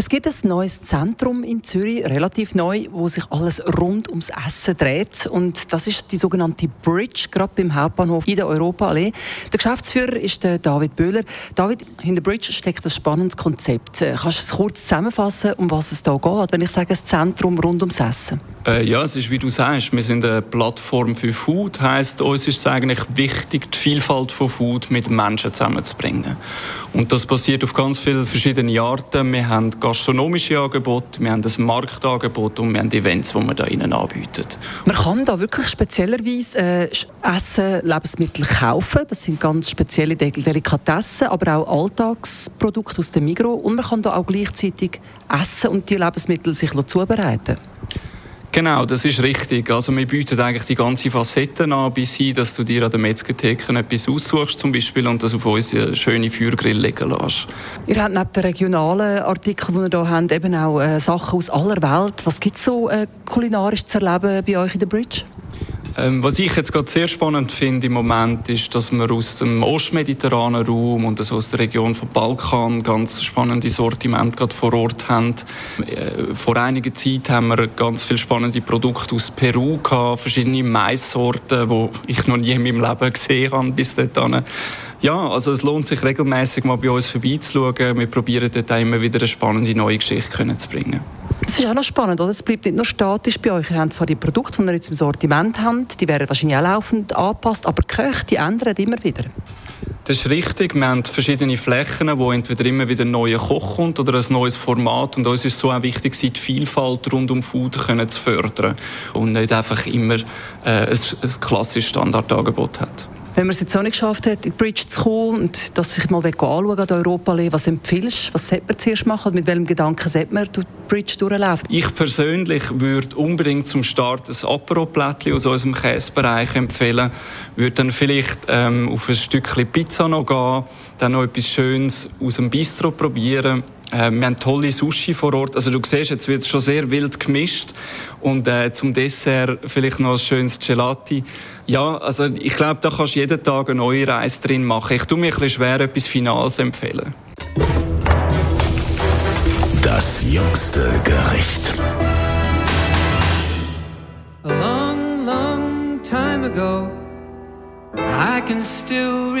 Es gibt ein neues Zentrum in Zürich, relativ neu, wo sich alles rund ums Essen dreht. Und das ist die sogenannte Bridge, gerade beim Hauptbahnhof in der Europaallee. Der Geschäftsführer ist der David Böhler. David, hinter Bridge steckt ein spannendes Konzept. Äh, kannst du es kurz zusammenfassen, um was es da geht, wenn ich sage, ein Zentrum rund ums Essen? Äh, ja, es ist wie du sagst, wir sind eine Plattform für Food. Heißt, uns ist es eigentlich wichtig, die Vielfalt von Food mit Menschen zusammenzubringen. Und das passiert auf ganz viele verschiedene Arten. Wir haben gastronomische Angebote, wir haben ein Marktangebot und wir haben Events, die wir da ihnen anbieten. Man kann da wirklich speziellerweise äh, Essen, Lebensmittel kaufen. Das sind ganz spezielle Delikatessen, aber auch Alltagsprodukte aus dem Migros. Und man kann da auch gleichzeitig essen und die Lebensmittel sich zubereiten. Genau, das ist richtig. Also wir bieten eigentlich die ganze Facetten an, bis hin, dass du dir an der Metzgertheke etwas aussuchst zum Beispiel und das auf unsere schöne Feuergrill legen lässt. Ihr habt neben den regionalen Artikeln, die ihr hier habt, eben auch äh, Sachen aus aller Welt. Was gibt es so äh, kulinarisch zu erleben bei euch in der Bridge? Ähm, was ich jetzt gerade sehr spannend finde im Moment ist, dass wir aus dem ostmediterranen Raum und also aus der Region von Balkan ganz spannende Sortimente gerade vor Ort haben. Äh, vor einiger Zeit haben wir ganz viele spannende Produkte aus Peru gehabt, verschiedene Maissorten, die ich noch nie in meinem Leben gesehen habe bis dahin. Ja, also es lohnt sich regelmäßig mal bei uns vorbeizuschauen. Wir probieren dort auch immer wieder eine spannende neue Geschichte zu bringen. Das ist auch noch spannend, oder? Es bleibt nicht nur statisch bei euch. Ihr habt zwar die Produkte, die ihr jetzt im Sortiment habt, die werden wahrscheinlich auch laufend angepasst, aber die Köche, die ändern immer wieder. Das ist richtig. Wir haben verschiedene Flächen, wo entweder immer wieder ein neuer Koch kommt oder ein neues Format. Und uns ist so auch wichtig, die Vielfalt rund um Food zu fördern und nicht einfach immer äh, ein, ein klassisches Standardangebot hat. Wenn man es jetzt auch nicht geschafft hat, in die Bridge zu kommen und das sich mal anschauen an Europa, was empfiehlst du? Was sollte man zuerst machen? Mit welchem Gedanken sollte man die Bridge durchlaufen? Ich persönlich würde unbedingt zum Start ein Apero-Plättchen aus unserem Käsebereich empfehlen. Würde dann vielleicht ähm, auf ein Stückchen Pizza noch gehen, dann noch etwas Schönes aus dem Bistro probieren äh, wir haben tolle Sushi vor Ort. Also du siehst, jetzt wird es schon sehr wild gemischt. Und äh, zum Dessert vielleicht noch ein schönes Gelati. Ja, also ich glaube, da kannst du jeden Tag eine neue Reise drin machen. Ich tue mir ein bisschen schwer, etwas Finales empfehlen. Das jüngste Gericht. A long, long time ago, I can still